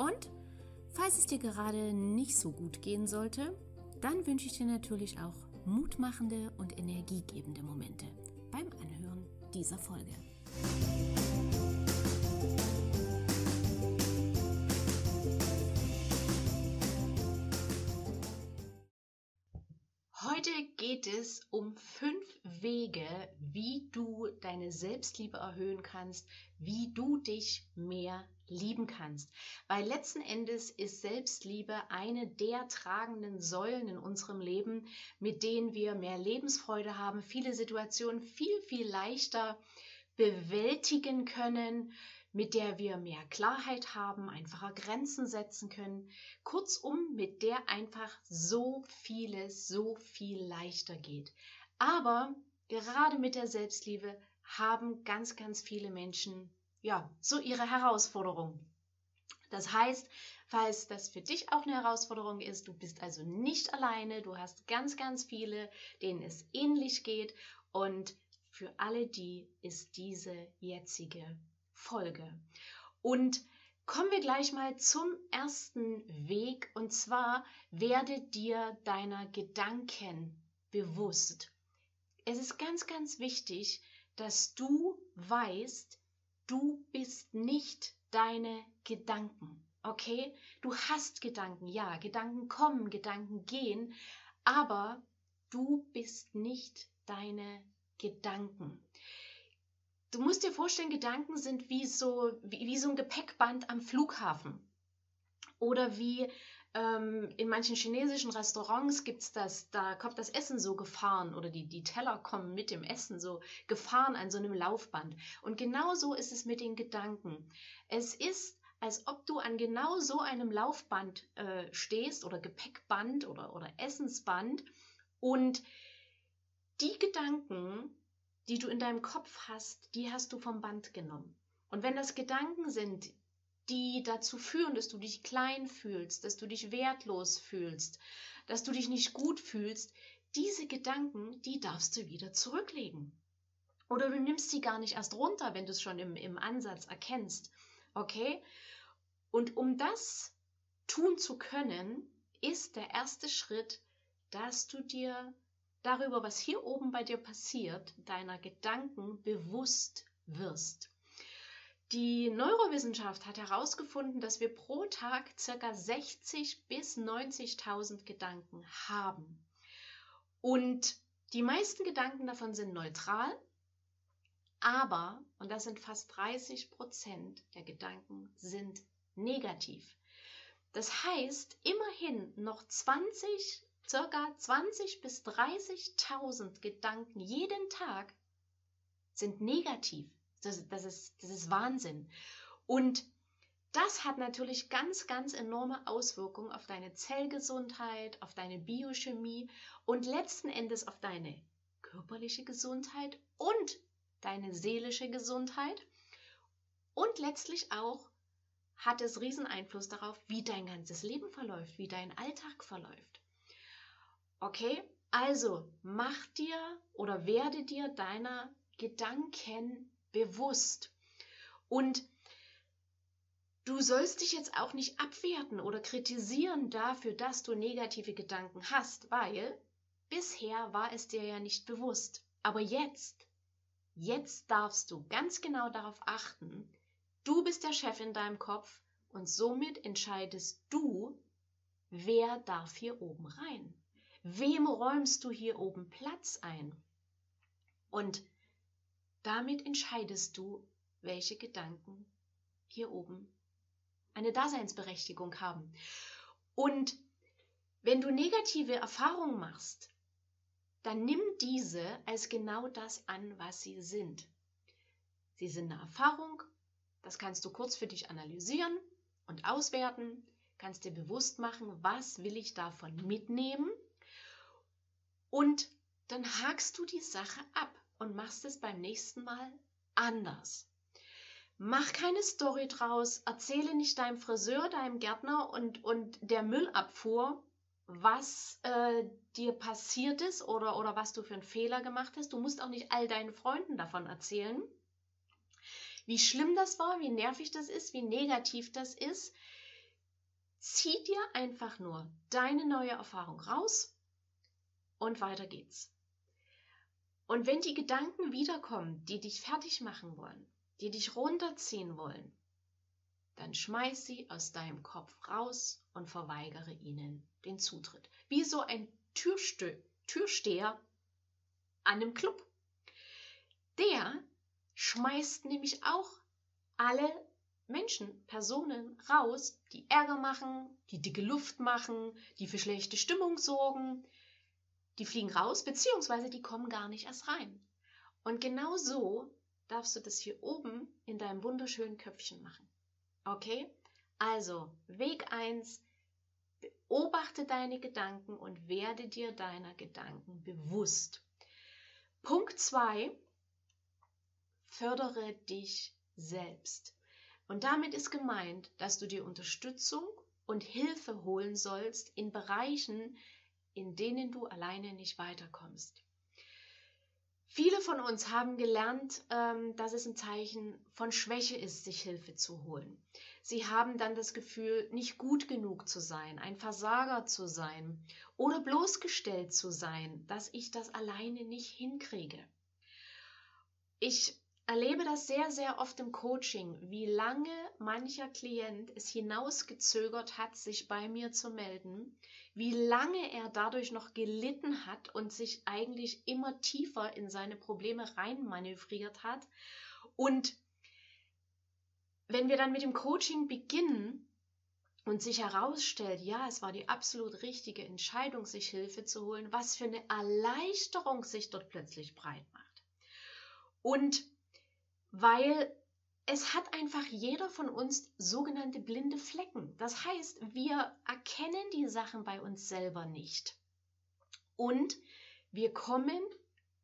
und falls es dir gerade nicht so gut gehen sollte, dann wünsche ich dir natürlich auch mutmachende und energiegebende Momente beim Anhören dieser Folge. Heute geht es um fünf Wege, wie du deine Selbstliebe erhöhen kannst, wie du dich mehr lieben kannst. Weil letzten Endes ist Selbstliebe eine der tragenden Säulen in unserem Leben, mit denen wir mehr Lebensfreude haben, viele Situationen viel, viel leichter bewältigen können, mit der wir mehr Klarheit haben, einfacher Grenzen setzen können. Kurzum, mit der einfach so vieles so viel leichter geht. Aber gerade mit der Selbstliebe haben ganz, ganz viele Menschen ja, so ihre Herausforderung. Das heißt, falls das für dich auch eine Herausforderung ist, du bist also nicht alleine, du hast ganz, ganz viele, denen es ähnlich geht und für alle die ist diese jetzige Folge. Und kommen wir gleich mal zum ersten Weg und zwar werde dir deiner Gedanken bewusst. Es ist ganz, ganz wichtig, dass du weißt, du bist nicht deine Gedanken. Okay? Du hast Gedanken, ja, Gedanken kommen, Gedanken gehen, aber du bist nicht deine Gedanken. Du musst dir vorstellen, Gedanken sind wie so, wie, wie so ein Gepäckband am Flughafen. Oder wie ähm, in manchen chinesischen Restaurants gibt es das, da kommt das Essen so gefahren oder die, die Teller kommen mit dem Essen so gefahren an so einem Laufband. Und genau so ist es mit den Gedanken. Es ist, als ob du an genau so einem Laufband äh, stehst oder Gepäckband oder, oder Essensband und die Gedanken, die du in deinem Kopf hast, die hast du vom Band genommen. Und wenn das Gedanken sind, die dazu führen, dass du dich klein fühlst, dass du dich wertlos fühlst, dass du dich nicht gut fühlst, diese Gedanken, die darfst du wieder zurücklegen. Oder du nimmst sie gar nicht erst runter, wenn du es schon im, im Ansatz erkennst. Okay? Und um das tun zu können, ist der erste Schritt, dass du dir darüber, was hier oben bei dir passiert, deiner Gedanken bewusst wirst. Die Neurowissenschaft hat herausgefunden, dass wir pro Tag ca. 60 bis 90.000 Gedanken haben. Und die meisten Gedanken davon sind neutral, aber, und das sind fast 30 Prozent der Gedanken, sind negativ. Das heißt, immerhin noch 20, circa 20 bis 30.000 Gedanken jeden Tag sind negativ. Das, das, ist, das ist Wahnsinn. Und das hat natürlich ganz, ganz enorme Auswirkungen auf deine Zellgesundheit, auf deine Biochemie und letzten Endes auf deine körperliche Gesundheit und deine seelische Gesundheit. Und letztlich auch hat es riesen Einfluss darauf, wie dein ganzes Leben verläuft, wie dein Alltag verläuft. Okay, also mach dir oder werde dir deiner Gedanken bewusst. Und du sollst dich jetzt auch nicht abwerten oder kritisieren dafür, dass du negative Gedanken hast, weil bisher war es dir ja nicht bewusst. Aber jetzt, jetzt darfst du ganz genau darauf achten, du bist der Chef in deinem Kopf und somit entscheidest du, wer darf hier oben rein. Wem räumst du hier oben Platz ein? Und damit entscheidest du, welche Gedanken hier oben eine Daseinsberechtigung haben. Und wenn du negative Erfahrungen machst, dann nimm diese als genau das an, was sie sind. Sie sind eine Erfahrung, das kannst du kurz für dich analysieren und auswerten, kannst dir bewusst machen, was will ich davon mitnehmen und dann hakst du die Sache ab und machst es beim nächsten Mal anders. Mach keine Story draus, erzähle nicht deinem Friseur, deinem Gärtner und, und der Müllabfuhr, was äh, dir passiert ist oder, oder was du für einen Fehler gemacht hast. Du musst auch nicht all deinen Freunden davon erzählen, wie schlimm das war, wie nervig das ist, wie negativ das ist. Zieh dir einfach nur deine neue Erfahrung raus und weiter geht's. Und wenn die Gedanken wiederkommen, die dich fertig machen wollen, die dich runterziehen wollen, dann schmeiß sie aus deinem Kopf raus und verweigere ihnen den Zutritt. Wie so ein Türstö Türsteher an einem Club. Der schmeißt nämlich auch alle Menschen, Personen raus, die Ärger machen, die dicke Luft machen, die für schlechte Stimmung sorgen, die fliegen raus, beziehungsweise die kommen gar nicht erst rein. Und genau so darfst du das hier oben in deinem wunderschönen Köpfchen machen. Okay? Also, Weg 1, beobachte deine Gedanken und werde dir deiner Gedanken bewusst. Punkt 2, fördere dich selbst. Und damit ist gemeint, dass du dir Unterstützung und Hilfe holen sollst in Bereichen, in denen du alleine nicht weiterkommst. Viele von uns haben gelernt, ähm, dass es ein Zeichen von Schwäche ist, sich Hilfe zu holen. Sie haben dann das Gefühl, nicht gut genug zu sein, ein Versager zu sein oder bloßgestellt zu sein, dass ich das alleine nicht hinkriege. Ich erlebe das sehr, sehr oft im Coaching, wie lange mancher Klient es hinausgezögert hat, sich bei mir zu melden, wie lange er dadurch noch gelitten hat und sich eigentlich immer tiefer in seine Probleme reinmanövriert hat. Und wenn wir dann mit dem Coaching beginnen und sich herausstellt, ja, es war die absolut richtige Entscheidung, sich Hilfe zu holen, was für eine Erleichterung sich dort plötzlich breit macht. Und weil es hat einfach jeder von uns sogenannte blinde Flecken. Das heißt, wir erkennen die Sachen bei uns selber nicht. Und wir kommen,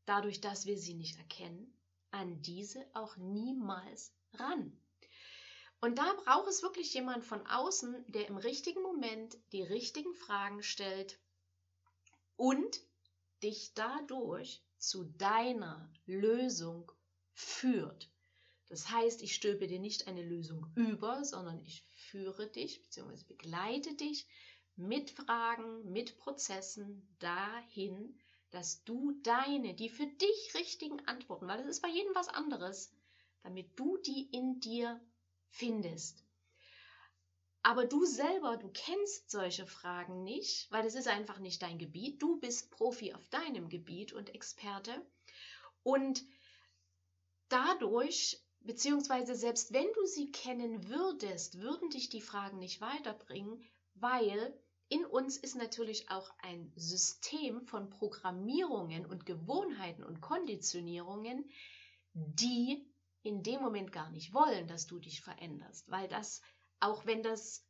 dadurch, dass wir sie nicht erkennen, an diese auch niemals ran. Und da braucht es wirklich jemand von außen, der im richtigen Moment die richtigen Fragen stellt und dich dadurch zu deiner Lösung führt. Das heißt, ich stülpe dir nicht eine Lösung über, sondern ich führe dich bzw. begleite dich mit Fragen, mit Prozessen dahin, dass du deine, die für dich richtigen Antworten, weil es ist bei jedem was anderes, damit du die in dir findest. Aber du selber, du kennst solche Fragen nicht, weil es ist einfach nicht dein Gebiet. Du bist Profi auf deinem Gebiet und Experte. Und dadurch Beziehungsweise selbst wenn du sie kennen würdest, würden dich die Fragen nicht weiterbringen, weil in uns ist natürlich auch ein System von Programmierungen und Gewohnheiten und Konditionierungen, die in dem Moment gar nicht wollen, dass du dich veränderst, weil das, auch wenn das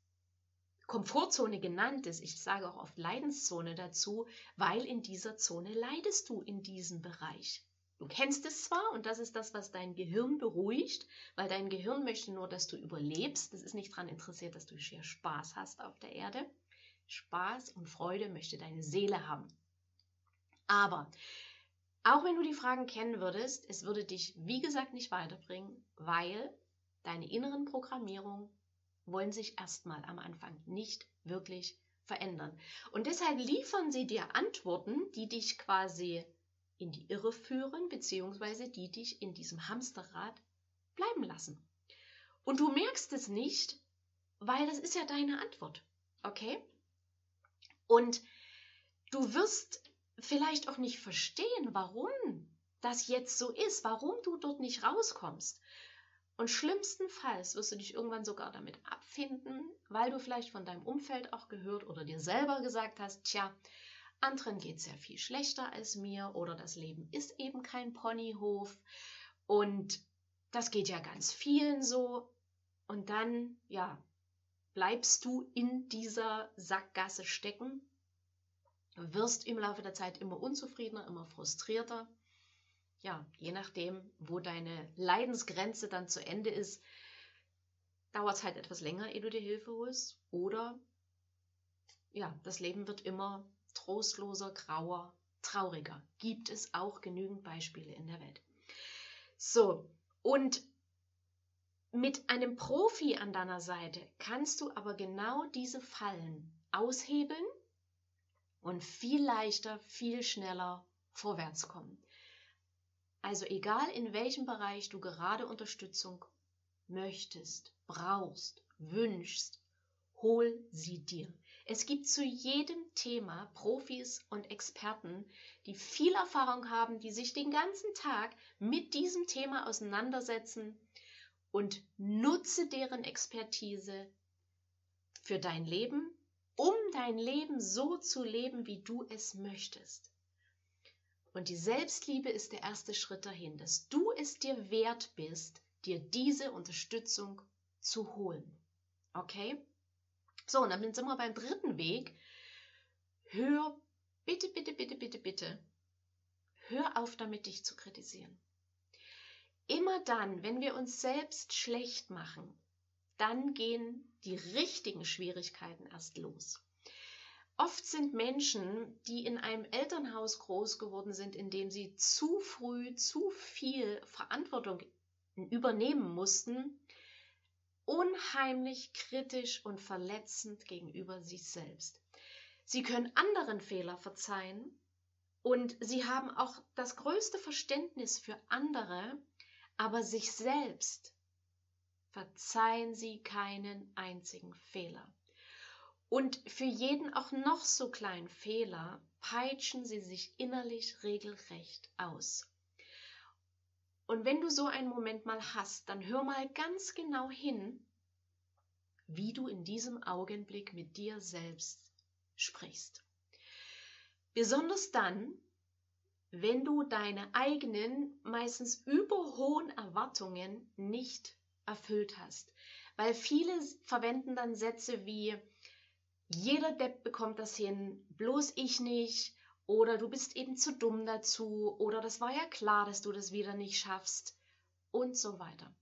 Komfortzone genannt ist, ich sage auch oft Leidenszone dazu, weil in dieser Zone leidest du in diesem Bereich. Du kennst es zwar und das ist das, was dein Gehirn beruhigt, weil dein Gehirn möchte nur, dass du überlebst. Das ist nicht daran interessiert, dass du hier Spaß hast auf der Erde. Spaß und Freude möchte deine Seele haben. Aber auch wenn du die Fragen kennen würdest, es würde dich, wie gesagt, nicht weiterbringen, weil deine inneren Programmierungen wollen sich erstmal am Anfang nicht wirklich verändern. Und deshalb liefern sie dir Antworten, die dich quasi in die Irre führen, beziehungsweise die dich in diesem Hamsterrad bleiben lassen. Und du merkst es nicht, weil das ist ja deine Antwort. Okay? Und du wirst vielleicht auch nicht verstehen, warum das jetzt so ist, warum du dort nicht rauskommst. Und schlimmstenfalls wirst du dich irgendwann sogar damit abfinden, weil du vielleicht von deinem Umfeld auch gehört oder dir selber gesagt hast, tja, anderen geht es ja viel schlechter als mir oder das Leben ist eben kein Ponyhof und das geht ja ganz vielen so. Und dann, ja, bleibst du in dieser Sackgasse stecken, wirst im Laufe der Zeit immer unzufriedener, immer frustrierter. Ja, je nachdem, wo deine Leidensgrenze dann zu Ende ist, dauert es halt etwas länger, ehe du dir Hilfe holst. Oder ja, das Leben wird immer trostloser, grauer, trauriger. Gibt es auch genügend Beispiele in der Welt. So, und mit einem Profi an deiner Seite kannst du aber genau diese Fallen aushebeln und viel leichter, viel schneller vorwärts kommen. Also egal in welchem Bereich du gerade Unterstützung möchtest, brauchst, wünschst, hol sie dir. Es gibt zu jedem Thema Profis und Experten, die viel Erfahrung haben, die sich den ganzen Tag mit diesem Thema auseinandersetzen und nutze deren Expertise für dein Leben, um dein Leben so zu leben, wie du es möchtest. Und die Selbstliebe ist der erste Schritt dahin, dass du es dir wert bist, dir diese Unterstützung zu holen. Okay? So, und dann sind wir beim dritten Weg. Hör bitte, bitte, bitte, bitte, bitte, hör auf damit, dich zu kritisieren. Immer dann, wenn wir uns selbst schlecht machen, dann gehen die richtigen Schwierigkeiten erst los. Oft sind Menschen, die in einem Elternhaus groß geworden sind, in dem sie zu früh zu viel Verantwortung übernehmen mussten, unheimlich kritisch und verletzend gegenüber sich selbst. Sie können anderen Fehler verzeihen und sie haben auch das größte Verständnis für andere, aber sich selbst verzeihen sie keinen einzigen Fehler. Und für jeden auch noch so kleinen Fehler peitschen sie sich innerlich regelrecht aus. Und wenn du so einen Moment mal hast, dann hör mal ganz genau hin, wie du in diesem Augenblick mit dir selbst sprichst. Besonders dann, wenn du deine eigenen, meistens überhohen Erwartungen nicht erfüllt hast. Weil viele verwenden dann Sätze wie, jeder Depp bekommt das hin, bloß ich nicht, oder du bist eben zu dumm dazu, oder das war ja klar, dass du das wieder nicht schaffst, und so weiter.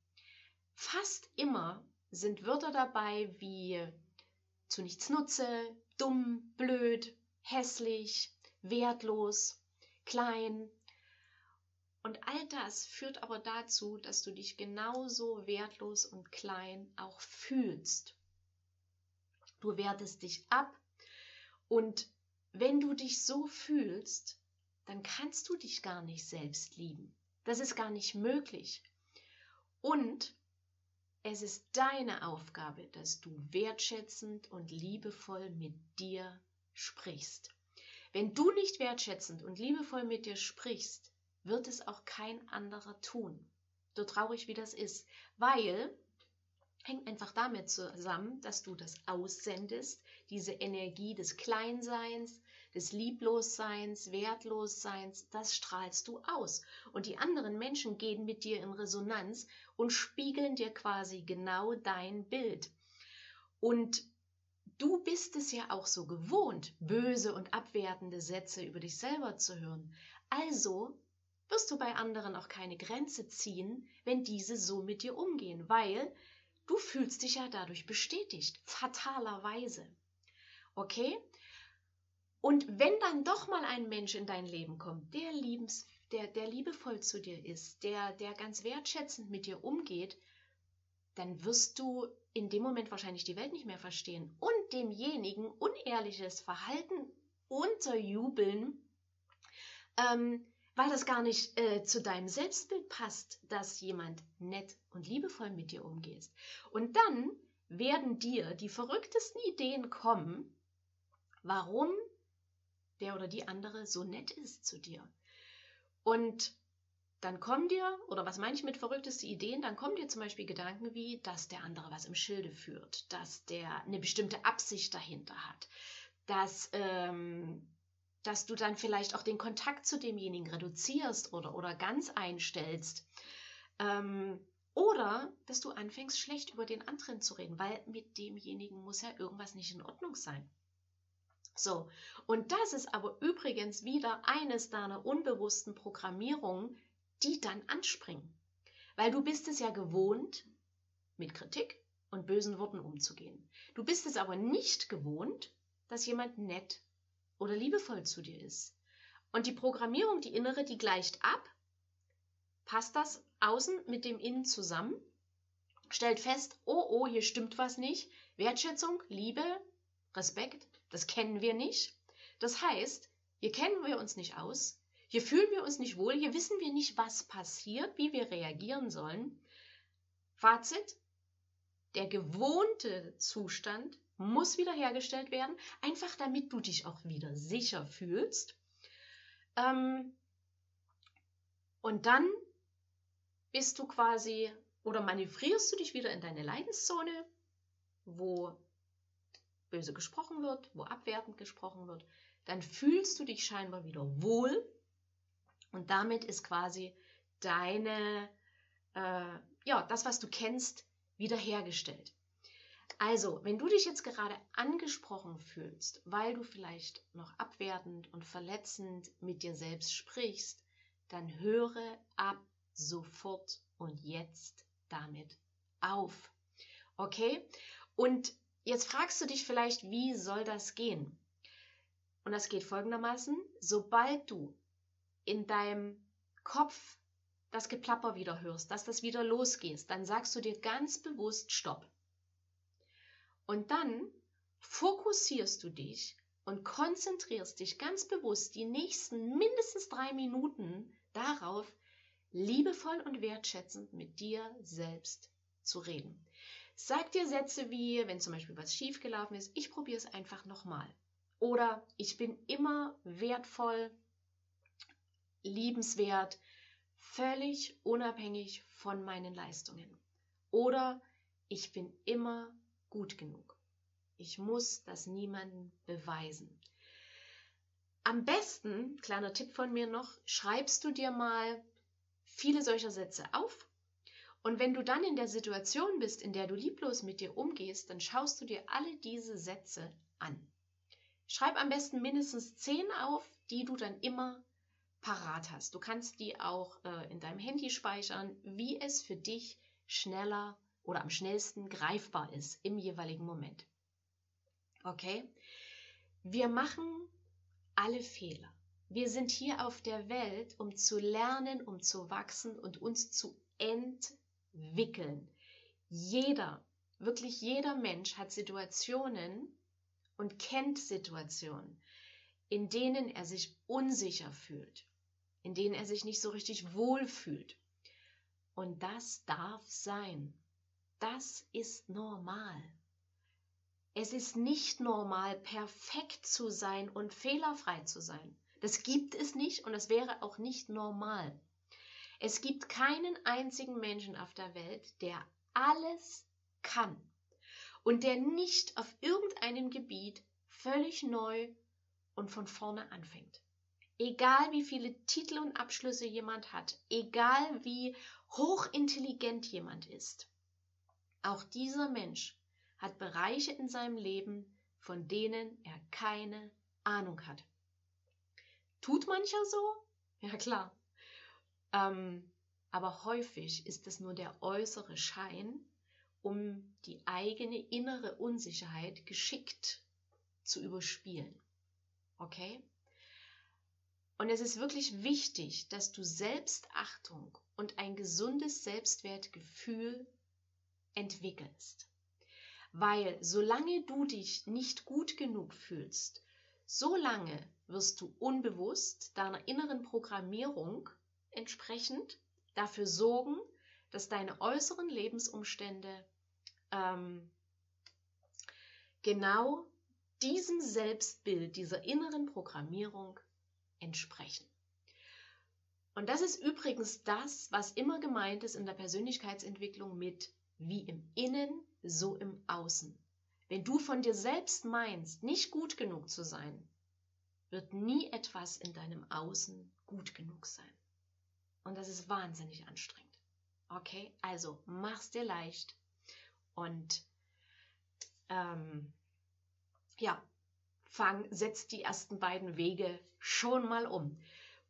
Fast immer sind Wörter dabei wie zu nichts nutze, dumm, blöd, hässlich, wertlos, klein. Und all das führt aber dazu, dass du dich genauso wertlos und klein auch fühlst. Du wertest dich ab und wenn du dich so fühlst, dann kannst du dich gar nicht selbst lieben. Das ist gar nicht möglich. Und es ist deine Aufgabe, dass du wertschätzend und liebevoll mit dir sprichst. Wenn du nicht wertschätzend und liebevoll mit dir sprichst, wird es auch kein anderer tun. So traurig wie das ist, weil hängt einfach damit zusammen, dass du das aussendest, diese Energie des Kleinseins, des Lieblosseins, Wertlosseins, das strahlst du aus. Und die anderen Menschen gehen mit dir in Resonanz und spiegeln dir quasi genau dein Bild. Und Du bist es ja auch so gewohnt, böse und abwertende Sätze über dich selber zu hören. Also wirst du bei anderen auch keine Grenze ziehen, wenn diese so mit dir umgehen, weil du fühlst dich ja dadurch bestätigt, fatalerweise. Okay? Und wenn dann doch mal ein Mensch in dein Leben kommt, der, liebens, der, der liebevoll zu dir ist, der, der ganz wertschätzend mit dir umgeht, dann wirst du in dem Moment wahrscheinlich die Welt nicht mehr verstehen und demjenigen unehrliches Verhalten unterjubeln, ähm, weil das gar nicht äh, zu deinem Selbstbild passt, dass jemand nett und liebevoll mit dir umgeht. Und dann werden dir die verrücktesten Ideen kommen, warum der oder die andere so nett ist zu dir. Und dann kommen dir, oder was meine ich mit verrückteste Ideen, dann kommen dir zum Beispiel Gedanken wie, dass der andere was im Schilde führt, dass der eine bestimmte Absicht dahinter hat, dass, ähm, dass du dann vielleicht auch den Kontakt zu demjenigen reduzierst oder, oder ganz einstellst. Ähm, oder Oder dass du anfängst, schlecht über den anderen zu reden, weil mit demjenigen muss ja irgendwas nicht in Ordnung sein. So, und das ist aber übrigens wieder eines deiner unbewussten Programmierungen, die dann anspringen. Weil du bist es ja gewohnt, mit Kritik und bösen Worten umzugehen. Du bist es aber nicht gewohnt, dass jemand nett oder liebevoll zu dir ist. Und die Programmierung, die innere, die gleicht ab, passt das außen mit dem Innen zusammen, stellt fest, oh oh, hier stimmt was nicht. Wertschätzung, Liebe, Respekt, das kennen wir nicht. Das heißt, hier kennen wir uns nicht aus, hier fühlen wir uns nicht wohl, hier wissen wir nicht, was passiert, wie wir reagieren sollen. Fazit, der gewohnte Zustand muss wiederhergestellt werden, einfach damit du dich auch wieder sicher fühlst. Ähm, und dann bist du quasi oder manövrierst du dich wieder in deine Leidenszone, wo böse gesprochen wird, wo abwertend gesprochen wird, dann fühlst du dich scheinbar wieder wohl und damit ist quasi deine, äh, ja, das, was du kennst, wiederhergestellt. Also, wenn du dich jetzt gerade angesprochen fühlst, weil du vielleicht noch abwertend und verletzend mit dir selbst sprichst, dann höre ab sofort und jetzt damit auf. Okay? Und Jetzt fragst du dich vielleicht, wie soll das gehen? Und das geht folgendermaßen, sobald du in deinem Kopf das Geplapper wieder hörst, dass das wieder losgeht, dann sagst du dir ganz bewusst Stopp. Und dann fokussierst du dich und konzentrierst dich ganz bewusst die nächsten mindestens drei Minuten darauf, liebevoll und wertschätzend mit dir selbst zu reden. Sag dir Sätze wie, wenn zum Beispiel was schiefgelaufen ist, ich probiere es einfach nochmal. Oder ich bin immer wertvoll, liebenswert, völlig unabhängig von meinen Leistungen. Oder ich bin immer gut genug. Ich muss das niemandem beweisen. Am besten, kleiner Tipp von mir noch, schreibst du dir mal viele solcher Sätze auf und wenn du dann in der Situation bist, in der du lieblos mit dir umgehst, dann schaust du dir alle diese Sätze an. Schreib am besten mindestens zehn auf, die du dann immer parat hast. Du kannst die auch äh, in deinem Handy speichern, wie es für dich schneller oder am schnellsten greifbar ist im jeweiligen Moment. Okay? Wir machen alle Fehler. Wir sind hier auf der Welt, um zu lernen, um zu wachsen und uns zu entwickeln wickeln. Jeder, wirklich jeder Mensch hat Situationen und kennt Situationen, in denen er sich unsicher fühlt, in denen er sich nicht so richtig wohl fühlt. Und das darf sein. Das ist normal. Es ist nicht normal, perfekt zu sein und fehlerfrei zu sein. Das gibt es nicht und das wäre auch nicht normal. Es gibt keinen einzigen Menschen auf der Welt, der alles kann und der nicht auf irgendeinem Gebiet völlig neu und von vorne anfängt. Egal wie viele Titel und Abschlüsse jemand hat, egal wie hochintelligent jemand ist, auch dieser Mensch hat Bereiche in seinem Leben, von denen er keine Ahnung hat. Tut mancher so? Ja klar. Ähm, aber häufig ist es nur der äußere Schein, um die eigene innere Unsicherheit geschickt zu überspielen. Okay? Und es ist wirklich wichtig, dass du Selbstachtung und ein gesundes Selbstwertgefühl entwickelst. Weil solange du dich nicht gut genug fühlst, solange wirst du unbewusst deiner inneren Programmierung entsprechend dafür sorgen, dass deine äußeren Lebensumstände ähm, genau diesem Selbstbild, dieser inneren Programmierung entsprechen. Und das ist übrigens das, was immer gemeint ist in der Persönlichkeitsentwicklung mit wie im Innen, so im Außen. Wenn du von dir selbst meinst, nicht gut genug zu sein, wird nie etwas in deinem Außen gut genug sein. Und das ist wahnsinnig anstrengend. Okay, also mach's dir leicht und ähm, ja, fang, setz die ersten beiden Wege schon mal um.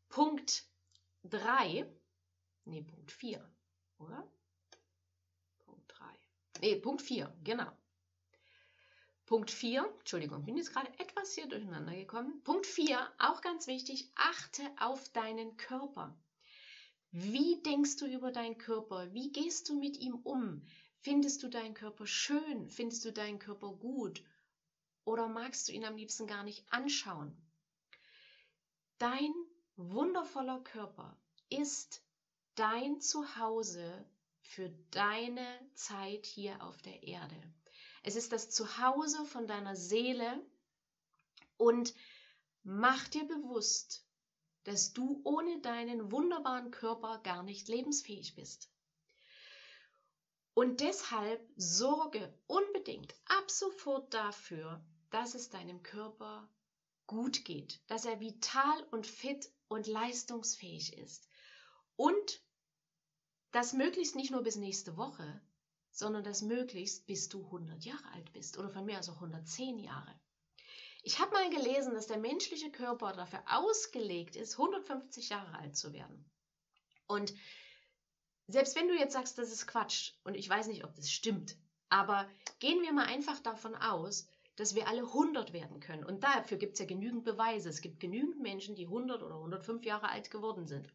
Punkt 3, nee, Punkt 4, oder? Punkt 3. Nee, Punkt 4, genau. Punkt 4, Entschuldigung, bin jetzt gerade etwas hier durcheinander gekommen. Punkt 4, auch ganz wichtig, achte auf deinen Körper. Wie denkst du über deinen Körper? Wie gehst du mit ihm um? Findest du deinen Körper schön? Findest du deinen Körper gut? Oder magst du ihn am liebsten gar nicht anschauen? Dein wundervoller Körper ist dein Zuhause für deine Zeit hier auf der Erde. Es ist das Zuhause von deiner Seele und mach dir bewusst, dass du ohne deinen wunderbaren Körper gar nicht lebensfähig bist. Und deshalb sorge unbedingt ab sofort dafür, dass es deinem Körper gut geht, dass er vital und fit und leistungsfähig ist. Und das möglichst nicht nur bis nächste Woche, sondern dass möglichst bis du 100 Jahre alt bist oder von mir auch 110 Jahre. Ich habe mal gelesen, dass der menschliche Körper dafür ausgelegt ist, 150 Jahre alt zu werden. Und selbst wenn du jetzt sagst, das ist Quatsch und ich weiß nicht, ob das stimmt, aber gehen wir mal einfach davon aus, dass wir alle 100 werden können. Und dafür gibt es ja genügend Beweise. Es gibt genügend Menschen, die 100 oder 105 Jahre alt geworden sind.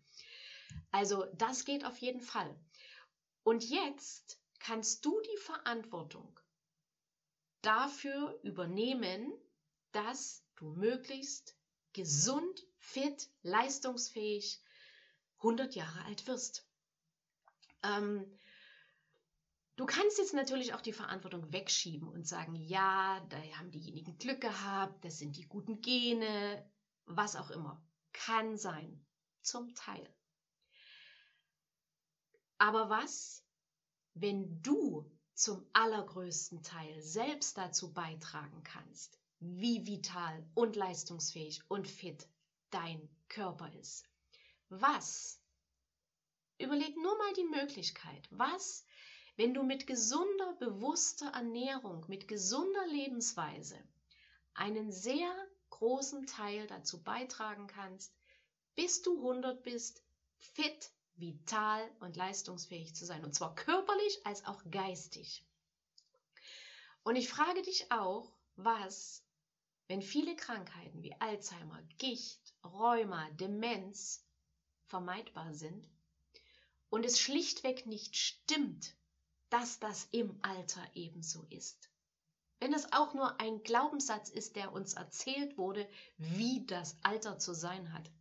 Also das geht auf jeden Fall. Und jetzt kannst du die Verantwortung dafür übernehmen, dass du möglichst gesund, fit, leistungsfähig 100 Jahre alt wirst. Ähm, du kannst jetzt natürlich auch die Verantwortung wegschieben und sagen, ja, da haben diejenigen Glück gehabt, das sind die guten Gene, was auch immer. Kann sein, zum Teil. Aber was, wenn du zum allergrößten Teil selbst dazu beitragen kannst, wie vital und leistungsfähig und fit dein Körper ist. Was? Überleg nur mal die Möglichkeit. Was, wenn du mit gesunder, bewusster Ernährung, mit gesunder Lebensweise einen sehr großen Teil dazu beitragen kannst, bis du 100 bist, fit, vital und leistungsfähig zu sein. Und zwar körperlich als auch geistig. Und ich frage dich auch, was, wenn viele Krankheiten wie Alzheimer, Gicht, Rheuma, Demenz vermeidbar sind und es schlichtweg nicht stimmt, dass das im Alter ebenso ist. Wenn das auch nur ein Glaubenssatz ist, der uns erzählt wurde, wie das Alter zu sein hat.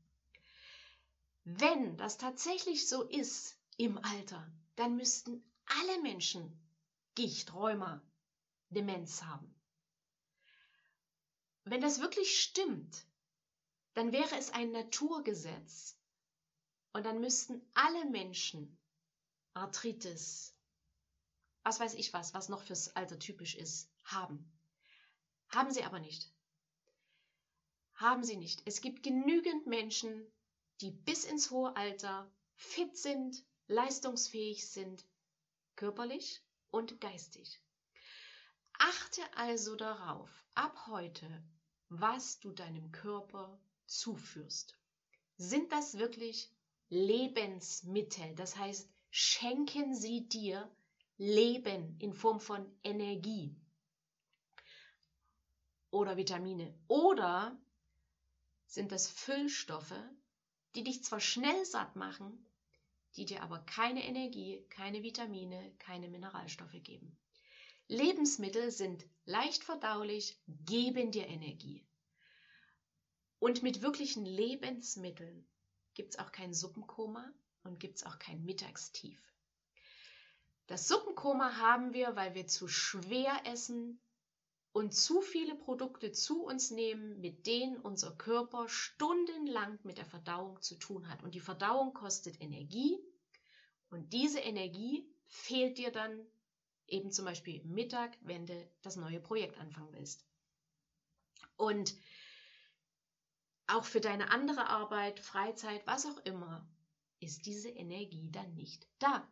Wenn das tatsächlich so ist im Alter, dann müssten alle Menschen Gicht, Rheuma, Demenz haben. Wenn das wirklich stimmt, dann wäre es ein Naturgesetz und dann müssten alle Menschen Arthritis, was weiß ich was, was noch fürs Alter typisch ist, haben. Haben sie aber nicht. Haben sie nicht. Es gibt genügend Menschen, die bis ins hohe Alter fit sind, leistungsfähig sind, körperlich und geistig. Achte also darauf, ab heute, was du deinem Körper zuführst. Sind das wirklich Lebensmittel? Das heißt, schenken sie dir Leben in Form von Energie oder Vitamine? Oder sind das Füllstoffe, die dich zwar schnell satt machen, die dir aber keine Energie, keine Vitamine, keine Mineralstoffe geben. Lebensmittel sind leicht verdaulich, geben dir Energie. Und mit wirklichen Lebensmitteln gibt es auch kein Suppenkoma und gibt es auch kein Mittagstief. Das Suppenkoma haben wir, weil wir zu schwer essen, und zu viele Produkte zu uns nehmen, mit denen unser Körper stundenlang mit der Verdauung zu tun hat. Und die Verdauung kostet Energie und diese Energie fehlt dir dann eben zum Beispiel Mittag, wenn du das neue Projekt anfangen willst. Und auch für deine andere Arbeit, Freizeit, was auch immer, ist diese Energie dann nicht da.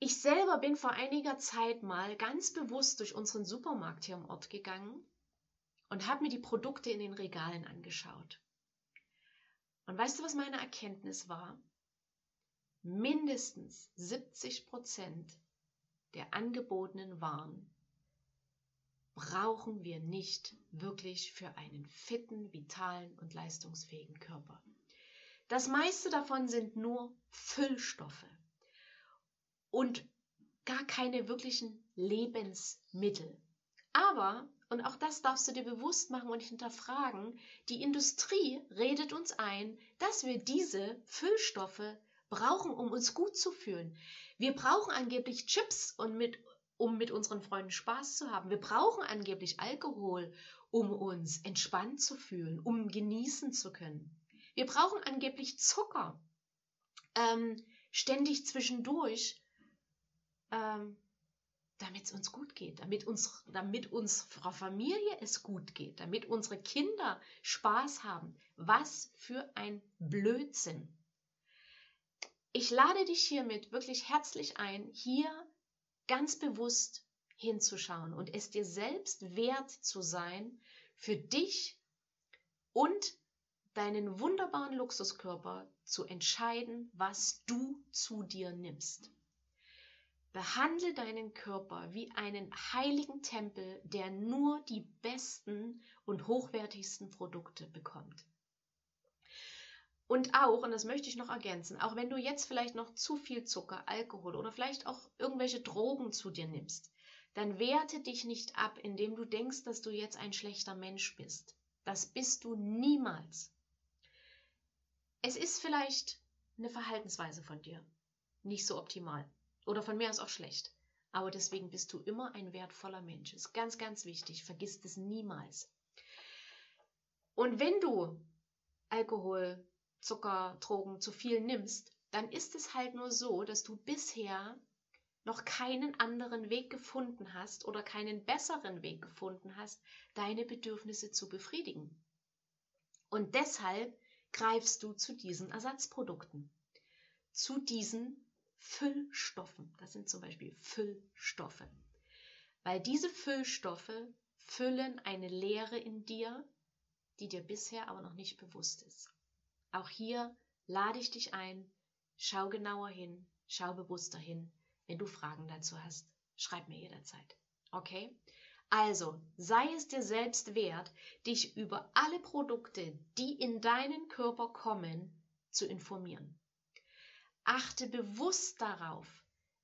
Ich selber bin vor einiger Zeit mal ganz bewusst durch unseren Supermarkt hier im Ort gegangen und habe mir die Produkte in den Regalen angeschaut. Und weißt du, was meine Erkenntnis war? Mindestens 70 Prozent der angebotenen Waren brauchen wir nicht wirklich für einen fitten, vitalen und leistungsfähigen Körper. Das meiste davon sind nur Füllstoffe und gar keine wirklichen Lebensmittel. Aber, und auch das darfst du dir bewusst machen und hinterfragen, die Industrie redet uns ein, dass wir diese Füllstoffe brauchen, um uns gut zu fühlen. Wir brauchen angeblich Chips, und mit, um mit unseren Freunden Spaß zu haben. Wir brauchen angeblich Alkohol, um uns entspannt zu fühlen, um genießen zu können. Wir brauchen angeblich Zucker, ähm, ständig zwischendurch, ähm, damit es uns gut geht, damit, uns, damit unserer Familie es gut geht, damit unsere Kinder Spaß haben. Was für ein Blödsinn. Ich lade dich hiermit wirklich herzlich ein, hier ganz bewusst hinzuschauen und es dir selbst wert zu sein, für dich und deinen wunderbaren Luxuskörper zu entscheiden, was du zu dir nimmst. Behandle deinen Körper wie einen heiligen Tempel, der nur die besten und hochwertigsten Produkte bekommt. Und auch, und das möchte ich noch ergänzen, auch wenn du jetzt vielleicht noch zu viel Zucker, Alkohol oder vielleicht auch irgendwelche Drogen zu dir nimmst, dann werte dich nicht ab, indem du denkst, dass du jetzt ein schlechter Mensch bist. Das bist du niemals. Es ist vielleicht eine Verhaltensweise von dir nicht so optimal. Oder von mir aus auch schlecht. Aber deswegen bist du immer ein wertvoller Mensch. Ist ganz, ganz wichtig. Vergiss das niemals. Und wenn du Alkohol, Zucker, Drogen zu viel nimmst, dann ist es halt nur so, dass du bisher noch keinen anderen Weg gefunden hast oder keinen besseren Weg gefunden hast, deine Bedürfnisse zu befriedigen. Und deshalb greifst du zu diesen Ersatzprodukten, zu diesen Füllstoffen. Das sind zum Beispiel Füllstoffe. Weil diese Füllstoffe füllen eine Leere in dir, die dir bisher aber noch nicht bewusst ist. Auch hier lade ich dich ein, schau genauer hin, schau bewusster hin. Wenn du Fragen dazu hast, schreib mir jederzeit. Okay? Also, sei es dir selbst wert, dich über alle Produkte, die in deinen Körper kommen, zu informieren. Achte bewusst darauf,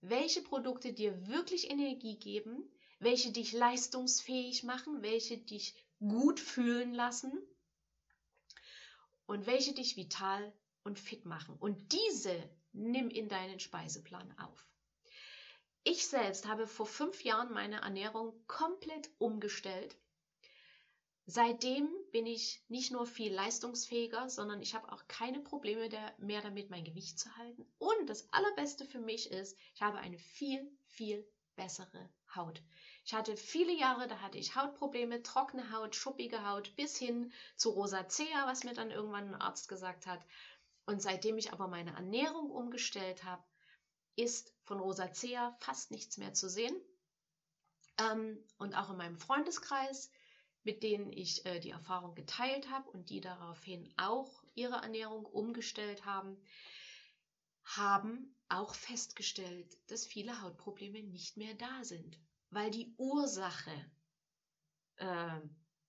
welche Produkte dir wirklich Energie geben, welche dich leistungsfähig machen, welche dich gut fühlen lassen und welche dich vital und fit machen. Und diese nimm in deinen Speiseplan auf. Ich selbst habe vor fünf Jahren meine Ernährung komplett umgestellt Seitdem bin ich nicht nur viel leistungsfähiger, sondern ich habe auch keine Probleme mehr damit, mein Gewicht zu halten. Und das Allerbeste für mich ist, ich habe eine viel, viel bessere Haut. Ich hatte viele Jahre, da hatte ich Hautprobleme, trockene Haut, schuppige Haut, bis hin zu Rosacea, was mir dann irgendwann ein Arzt gesagt hat. Und seitdem ich aber meine Ernährung umgestellt habe, ist von Rosacea fast nichts mehr zu sehen. Ähm, und auch in meinem Freundeskreis mit denen ich äh, die Erfahrung geteilt habe und die daraufhin auch ihre Ernährung umgestellt haben, haben auch festgestellt, dass viele Hautprobleme nicht mehr da sind, weil die Ursache äh,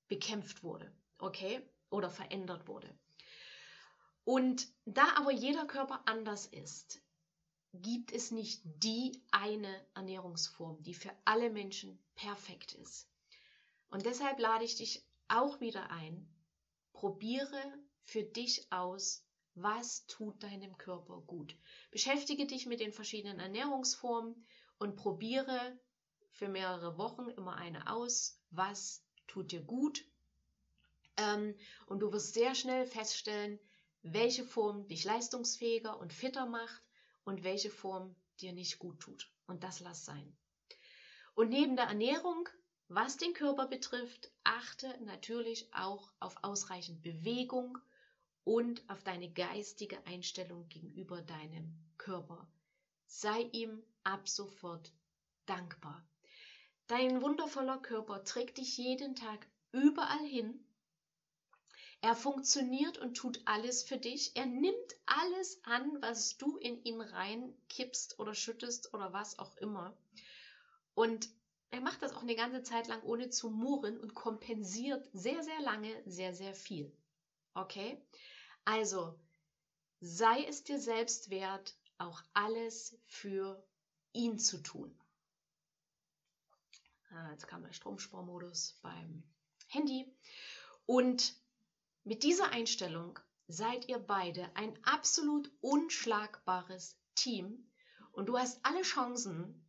bekämpft wurde, okay, oder verändert wurde. Und da aber jeder Körper anders ist, gibt es nicht die eine Ernährungsform, die für alle Menschen perfekt ist. Und deshalb lade ich dich auch wieder ein, probiere für dich aus, was tut deinem Körper gut. Beschäftige dich mit den verschiedenen Ernährungsformen und probiere für mehrere Wochen immer eine aus, was tut dir gut. Ähm, und du wirst sehr schnell feststellen, welche Form dich leistungsfähiger und fitter macht und welche Form dir nicht gut tut. Und das lass sein. Und neben der Ernährung was den Körper betrifft, achte natürlich auch auf ausreichend Bewegung und auf deine geistige Einstellung gegenüber deinem Körper. sei ihm ab sofort dankbar. Dein wundervoller Körper trägt dich jeden Tag überall hin. Er funktioniert und tut alles für dich. Er nimmt alles an, was du in ihn reinkippst oder schüttest oder was auch immer. Und er macht das auch eine ganze Zeit lang ohne zu murren und kompensiert sehr, sehr lange sehr, sehr viel. Okay? Also, sei es dir selbst wert, auch alles für ihn zu tun. Ah, jetzt kam der Stromsparmodus beim Handy. Und mit dieser Einstellung seid ihr beide ein absolut unschlagbares Team und du hast alle Chancen,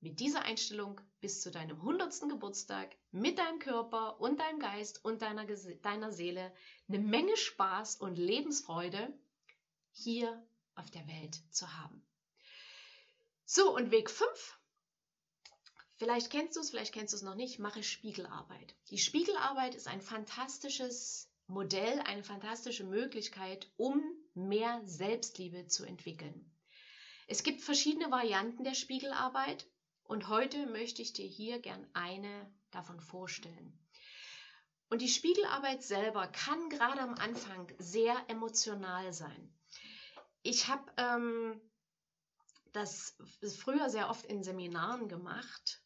mit dieser Einstellung bis zu deinem 100. Geburtstag mit deinem Körper und deinem Geist und deiner, deiner Seele eine Menge Spaß und Lebensfreude hier auf der Welt zu haben. So, und Weg 5. Vielleicht kennst du es, vielleicht kennst du es noch nicht, mache Spiegelarbeit. Die Spiegelarbeit ist ein fantastisches Modell, eine fantastische Möglichkeit, um mehr Selbstliebe zu entwickeln. Es gibt verschiedene Varianten der Spiegelarbeit. Und heute möchte ich dir hier gern eine davon vorstellen. Und die Spiegelarbeit selber kann gerade am Anfang sehr emotional sein. Ich habe ähm, das früher sehr oft in Seminaren gemacht.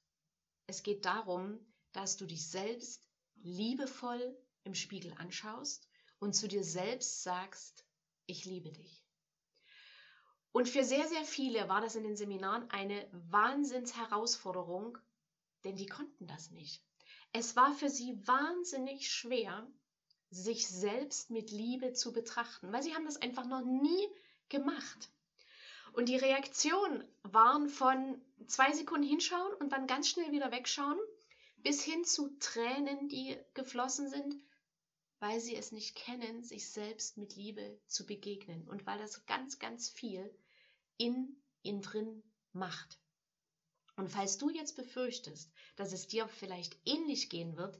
Es geht darum, dass du dich selbst liebevoll im Spiegel anschaust und zu dir selbst sagst, ich liebe dich. Und für sehr, sehr viele war das in den Seminaren eine Wahnsinnsherausforderung, denn die konnten das nicht. Es war für sie wahnsinnig schwer, sich selbst mit Liebe zu betrachten, weil sie haben das einfach noch nie gemacht. Und die Reaktionen waren von zwei Sekunden hinschauen und dann ganz schnell wieder wegschauen, bis hin zu Tränen, die geflossen sind, weil sie es nicht kennen, sich selbst mit Liebe zu begegnen und weil das ganz, ganz viel in ihn drin macht. Und falls du jetzt befürchtest, dass es dir vielleicht ähnlich gehen wird,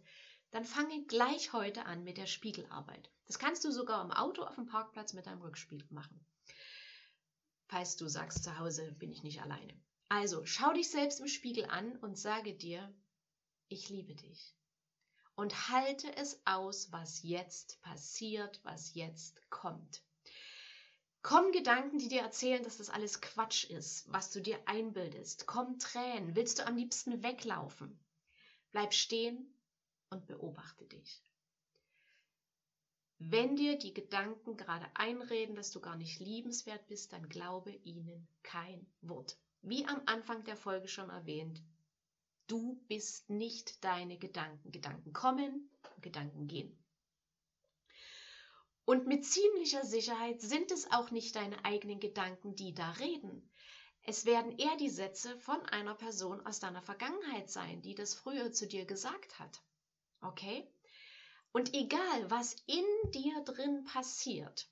dann fange gleich heute an mit der Spiegelarbeit. Das kannst du sogar im Auto auf dem Parkplatz mit deinem Rückspiegel machen. Falls du sagst, zu Hause bin ich nicht alleine. Also, schau dich selbst im Spiegel an und sage dir, ich liebe dich und halte es aus, was jetzt passiert, was jetzt kommt. Kommen Gedanken, die dir erzählen, dass das alles Quatsch ist, was du dir einbildest. Kommen Tränen, willst du am liebsten weglaufen. Bleib stehen und beobachte dich. Wenn dir die Gedanken gerade einreden, dass du gar nicht liebenswert bist, dann glaube ihnen kein Wort. Wie am Anfang der Folge schon erwähnt, Du bist nicht deine Gedanken. Gedanken kommen, Gedanken gehen. Und mit ziemlicher Sicherheit sind es auch nicht deine eigenen Gedanken, die da reden. Es werden eher die Sätze von einer Person aus deiner Vergangenheit sein, die das früher zu dir gesagt hat. Okay? Und egal, was in dir drin passiert,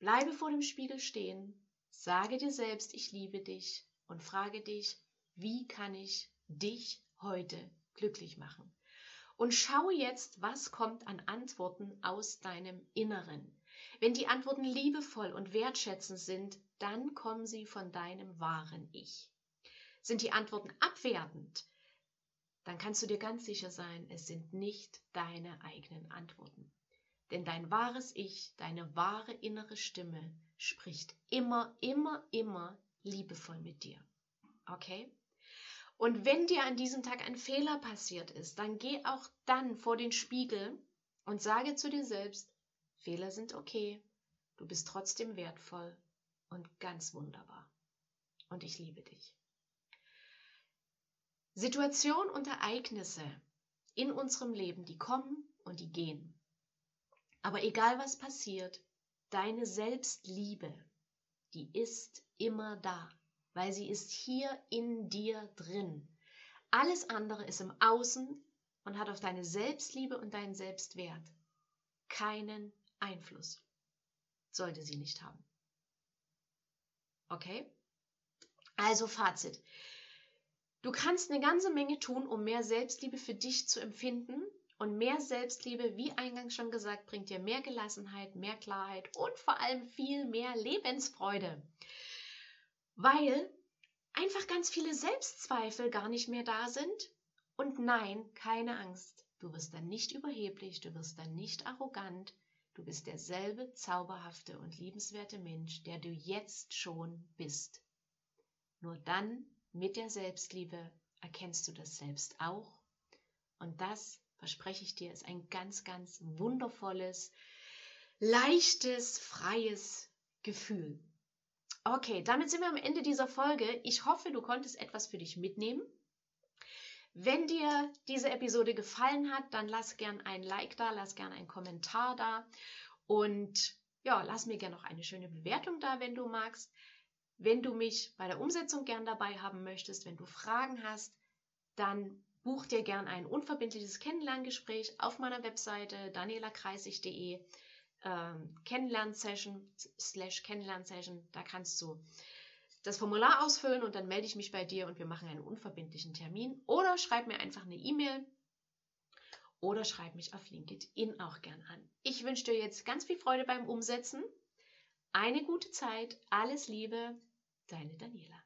bleibe vor dem Spiegel stehen, sage dir selbst, ich liebe dich und frage dich, wie kann ich dich heute glücklich machen? Und schau jetzt, was kommt an Antworten aus deinem Inneren. Wenn die Antworten liebevoll und wertschätzend sind, dann kommen sie von deinem wahren Ich. Sind die Antworten abwertend, dann kannst du dir ganz sicher sein, es sind nicht deine eigenen Antworten. Denn dein wahres Ich, deine wahre innere Stimme spricht immer, immer, immer liebevoll mit dir. Okay? Und wenn dir an diesem Tag ein Fehler passiert ist, dann geh auch dann vor den Spiegel und sage zu dir selbst, Fehler sind okay, du bist trotzdem wertvoll und ganz wunderbar. Und ich liebe dich. Situationen und Ereignisse in unserem Leben, die kommen und die gehen. Aber egal was passiert, deine Selbstliebe, die ist immer da weil sie ist hier in dir drin. Alles andere ist im Außen und hat auf deine Selbstliebe und deinen Selbstwert keinen Einfluss. Sollte sie nicht haben. Okay? Also Fazit. Du kannst eine ganze Menge tun, um mehr Selbstliebe für dich zu empfinden Und mehr Selbstliebe, wie eingangs schon gesagt, bringt dir mehr Gelassenheit, mehr Klarheit und vor allem viel mehr Lebensfreude. Weil einfach ganz viele Selbstzweifel gar nicht mehr da sind. Und nein, keine Angst. Du wirst dann nicht überheblich, du wirst dann nicht arrogant. Du bist derselbe zauberhafte und liebenswerte Mensch, der du jetzt schon bist. Nur dann mit der Selbstliebe erkennst du das selbst auch. Und das, verspreche ich dir, ist ein ganz, ganz wundervolles, leichtes, freies Gefühl. Okay, damit sind wir am Ende dieser Folge. Ich hoffe, du konntest etwas für dich mitnehmen. Wenn dir diese Episode gefallen hat, dann lass gern ein Like da, lass gern einen Kommentar da und ja, lass mir gern noch eine schöne Bewertung da, wenn du magst. Wenn du mich bei der Umsetzung gern dabei haben möchtest, wenn du Fragen hast, dann buch dir gern ein unverbindliches Kennenlerngespräch auf meiner Webseite danielakreisig.de ähm, Kennenlernsession slash Kennenlernsession. Da kannst du das Formular ausfüllen und dann melde ich mich bei dir und wir machen einen unverbindlichen Termin. Oder schreib mir einfach eine E-Mail oder schreib mich auf LinkedIn auch gern an. Ich wünsche dir jetzt ganz viel Freude beim Umsetzen. Eine gute Zeit, alles Liebe, deine Daniela.